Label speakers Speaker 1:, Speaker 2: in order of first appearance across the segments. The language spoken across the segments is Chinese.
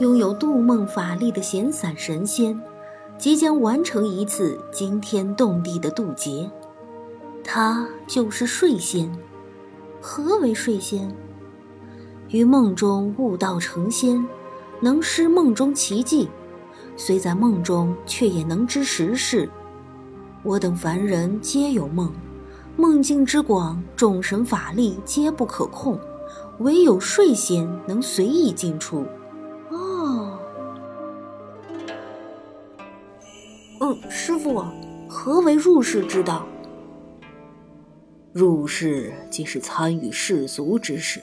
Speaker 1: 拥有渡梦法力的闲散神仙，即将完成一次惊天动地的渡劫。他就是睡仙。何为睡仙？于梦中悟道成仙，能施梦中奇迹；虽在梦中，却也能知时事。我等凡人皆有梦，梦境之广，众神法力皆不可控，唯有睡仙能随意进出。嗯，师傅，何为入世之道？
Speaker 2: 入世即是参与世俗之事，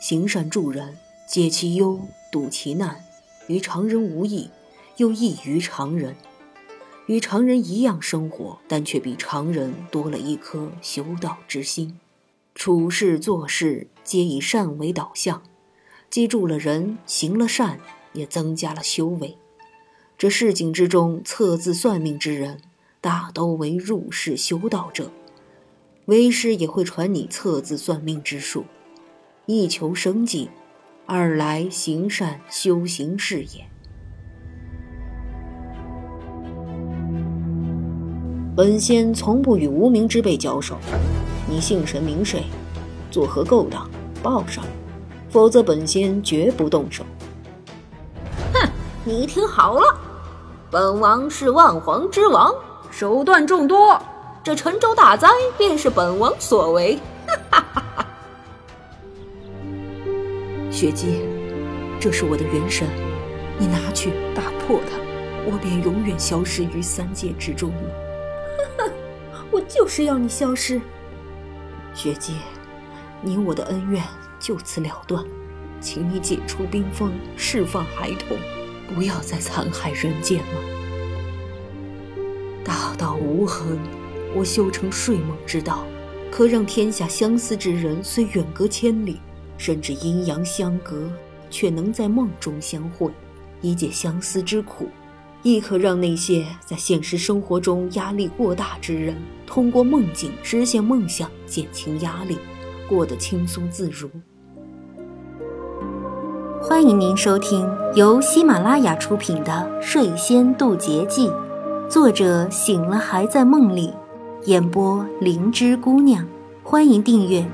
Speaker 2: 行善助人，解其忧，度其难，与常人无异，又异于常人。与常人一样生活，但却比常人多了一颗修道之心。处事做事皆以善为导向，记住了人，行了善，也增加了修为。这市井之中测字算命之人，大都为入世修道者。为师也会传你测字算命之术，一求生计，二来行善修行事业。本仙从不与无名之辈交手，你姓甚名谁？作何勾当？报上，否则本仙绝不动手。
Speaker 1: 哼，你听好了，本王是万皇之王，手段众多。这沉舟大灾便是本王所为，哈哈哈哈！
Speaker 2: 雪姬，这是我的元神，你拿去打破它，我便永远消失于三界之中了。
Speaker 1: 我就是要你消失。
Speaker 2: 雪姬，你我的恩怨就此了断，请你解除冰封，释放孩童，不要再残害人间了。大道无痕。我修成睡梦之道，可让天下相思之人虽远隔千里，甚至阴阳相隔，却能在梦中相会，以解相思之苦；亦可让那些在现实生活中压力过大之人，通过梦境实现梦想，减轻压力，过得轻松自如。
Speaker 1: 欢迎您收听由喜马拉雅出品的《睡仙渡劫记》，作者醒了还在梦里。演播：灵芝姑娘，欢迎订阅，